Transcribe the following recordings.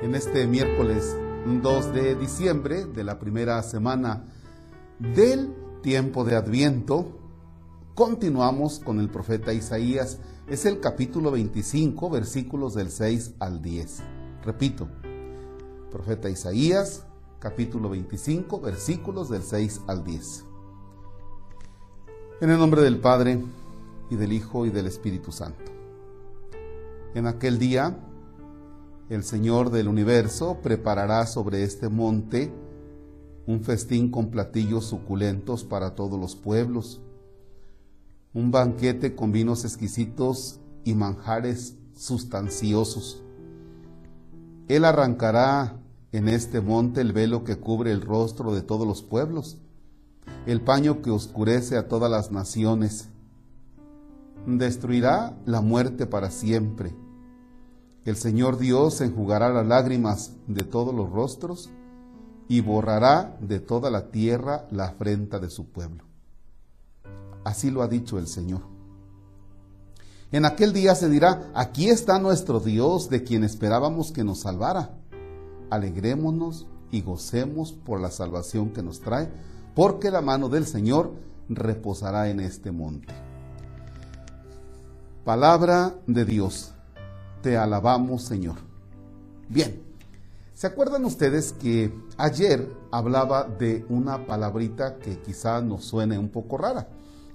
en este miércoles 2 de diciembre de la primera semana del tiempo de Adviento. Continuamos con el profeta Isaías. Es el capítulo 25, versículos del 6 al 10. Repito, profeta Isaías, capítulo 25, versículos del 6 al 10. En el nombre del Padre, y del Hijo, y del Espíritu Santo. En aquel día, el Señor del universo preparará sobre este monte un festín con platillos suculentos para todos los pueblos, un banquete con vinos exquisitos y manjares sustanciosos. Él arrancará en este monte el velo que cubre el rostro de todos los pueblos, el paño que oscurece a todas las naciones. Destruirá la muerte para siempre el Señor Dios enjugará las lágrimas de todos los rostros y borrará de toda la tierra la afrenta de su pueblo. Así lo ha dicho el Señor. En aquel día se dirá, aquí está nuestro Dios de quien esperábamos que nos salvara. Alegrémonos y gocemos por la salvación que nos trae, porque la mano del Señor reposará en este monte. Palabra de Dios te alabamos, Señor. Bien, ¿se acuerdan ustedes que ayer hablaba de una palabrita que quizá nos suene un poco rara,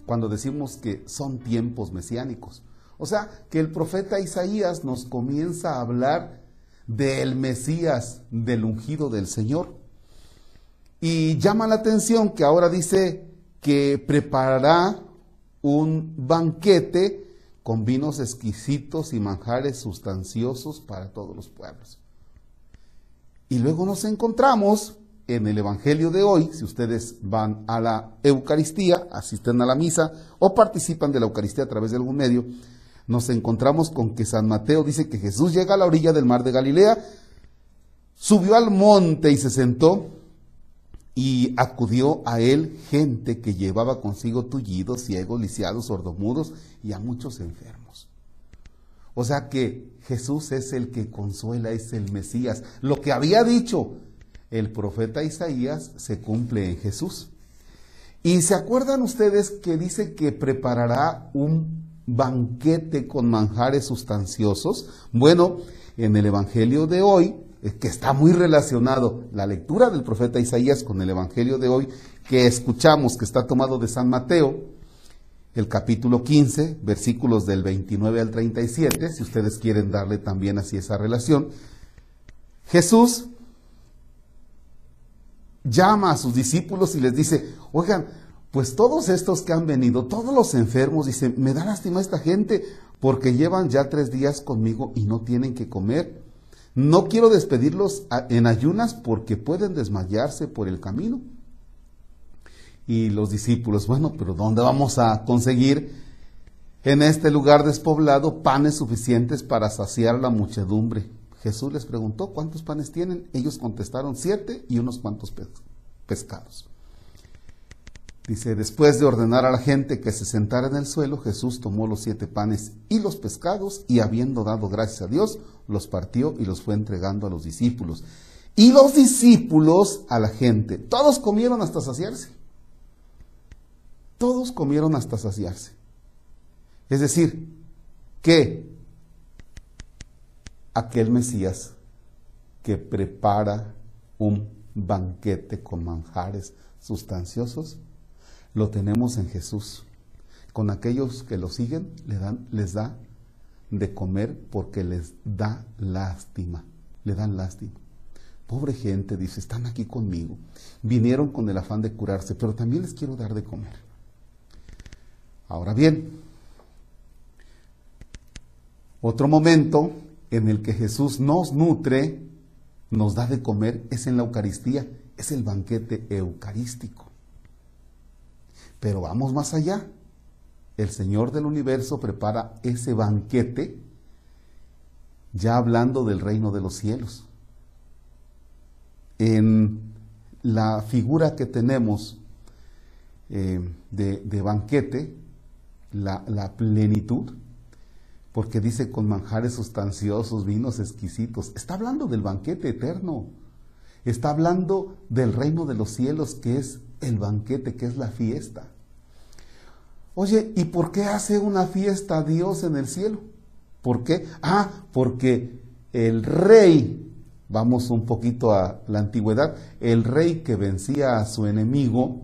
cuando decimos que son tiempos mesiánicos? O sea, que el profeta Isaías nos comienza a hablar del Mesías, del ungido del Señor. Y llama la atención que ahora dice que preparará un banquete con vinos exquisitos y manjares sustanciosos para todos los pueblos. Y luego nos encontramos en el Evangelio de hoy, si ustedes van a la Eucaristía, asisten a la misa o participan de la Eucaristía a través de algún medio, nos encontramos con que San Mateo dice que Jesús llega a la orilla del mar de Galilea, subió al monte y se sentó, y acudió a él gente que llevaba consigo tullidos, ciegos, lisiados, sordomudos y a muchos enfermos. O sea que Jesús es el que consuela, es el Mesías. Lo que había dicho el profeta Isaías se cumple en Jesús. Y se acuerdan ustedes que dice que preparará un banquete con manjares sustanciosos. Bueno, en el Evangelio de hoy que está muy relacionado la lectura del profeta Isaías con el Evangelio de hoy, que escuchamos que está tomado de San Mateo, el capítulo 15, versículos del 29 al 37, si ustedes quieren darle también así esa relación. Jesús llama a sus discípulos y les dice, oigan, pues todos estos que han venido, todos los enfermos, dice, me da lástima esta gente porque llevan ya tres días conmigo y no tienen que comer. No quiero despedirlos en ayunas porque pueden desmayarse por el camino. Y los discípulos, bueno, pero ¿dónde vamos a conseguir en este lugar despoblado panes suficientes para saciar la muchedumbre? Jesús les preguntó, ¿cuántos panes tienen? Ellos contestaron, siete y unos cuantos pescados. Dice, después de ordenar a la gente que se sentara en el suelo, Jesús tomó los siete panes y los pescados y habiendo dado gracias a Dios, los partió y los fue entregando a los discípulos. Y los discípulos a la gente. Todos comieron hasta saciarse. Todos comieron hasta saciarse. Es decir, que aquel Mesías que prepara un banquete con manjares sustanciosos, lo tenemos en Jesús. Con aquellos que lo siguen le dan, les da de comer porque les da lástima, le dan lástima. Pobre gente, dice, están aquí conmigo. Vinieron con el afán de curarse, pero también les quiero dar de comer. Ahora bien, otro momento en el que Jesús nos nutre, nos da de comer, es en la Eucaristía, es el banquete eucarístico. Pero vamos más allá. El Señor del universo prepara ese banquete ya hablando del reino de los cielos. En la figura que tenemos eh, de, banquete, la, la plenitud, porque dice con manjares sustanciosos, vinos exquisitos. Está hablando del banquete eterno. Está hablando del reino de los cielos, que es el banquete, que es la fiesta. Oye, ¿y por qué hace una fiesta Dios en el cielo? ¿Por qué? Ah, porque el rey, vamos un poquito a la antigüedad, el rey que vencía a su enemigo,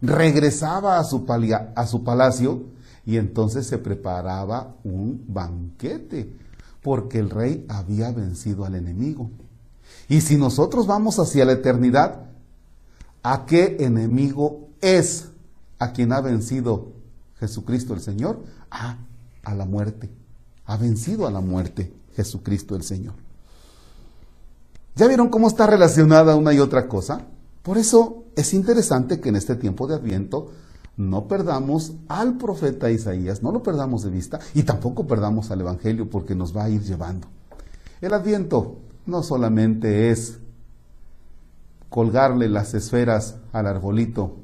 regresaba a su, a su palacio y entonces se preparaba un banquete, porque el rey había vencido al enemigo. Y si nosotros vamos hacia la eternidad, ¿a qué enemigo es a quien ha vencido Jesucristo el Señor? Ah, a la muerte. Ha vencido a la muerte Jesucristo el Señor. ¿Ya vieron cómo está relacionada una y otra cosa? Por eso es interesante que en este tiempo de Adviento no perdamos al profeta Isaías, no lo perdamos de vista y tampoco perdamos al Evangelio porque nos va a ir llevando. El adviento no solamente es colgarle las esferas al arbolito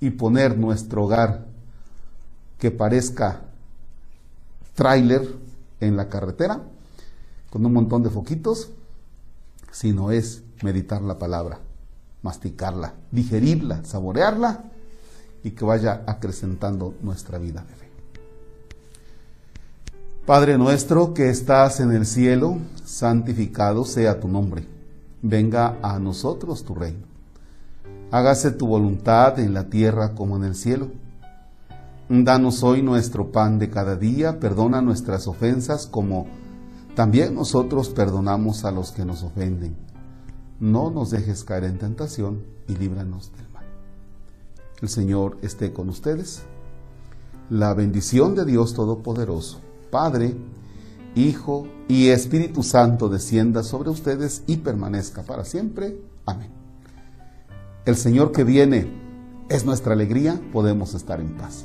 y poner nuestro hogar que parezca tráiler en la carretera con un montón de foquitos, sino es meditar la palabra, masticarla, digerirla, saborearla y que vaya acrecentando nuestra vida de fe. Padre nuestro que estás en el cielo, santificado sea tu nombre. Venga a nosotros tu reino. Hágase tu voluntad en la tierra como en el cielo. Danos hoy nuestro pan de cada día, perdona nuestras ofensas como también nosotros perdonamos a los que nos ofenden. No nos dejes caer en tentación y líbranos del el Señor esté con ustedes. La bendición de Dios Todopoderoso, Padre, Hijo y Espíritu Santo descienda sobre ustedes y permanezca para siempre. Amén. El Señor que viene es nuestra alegría, podemos estar en paz.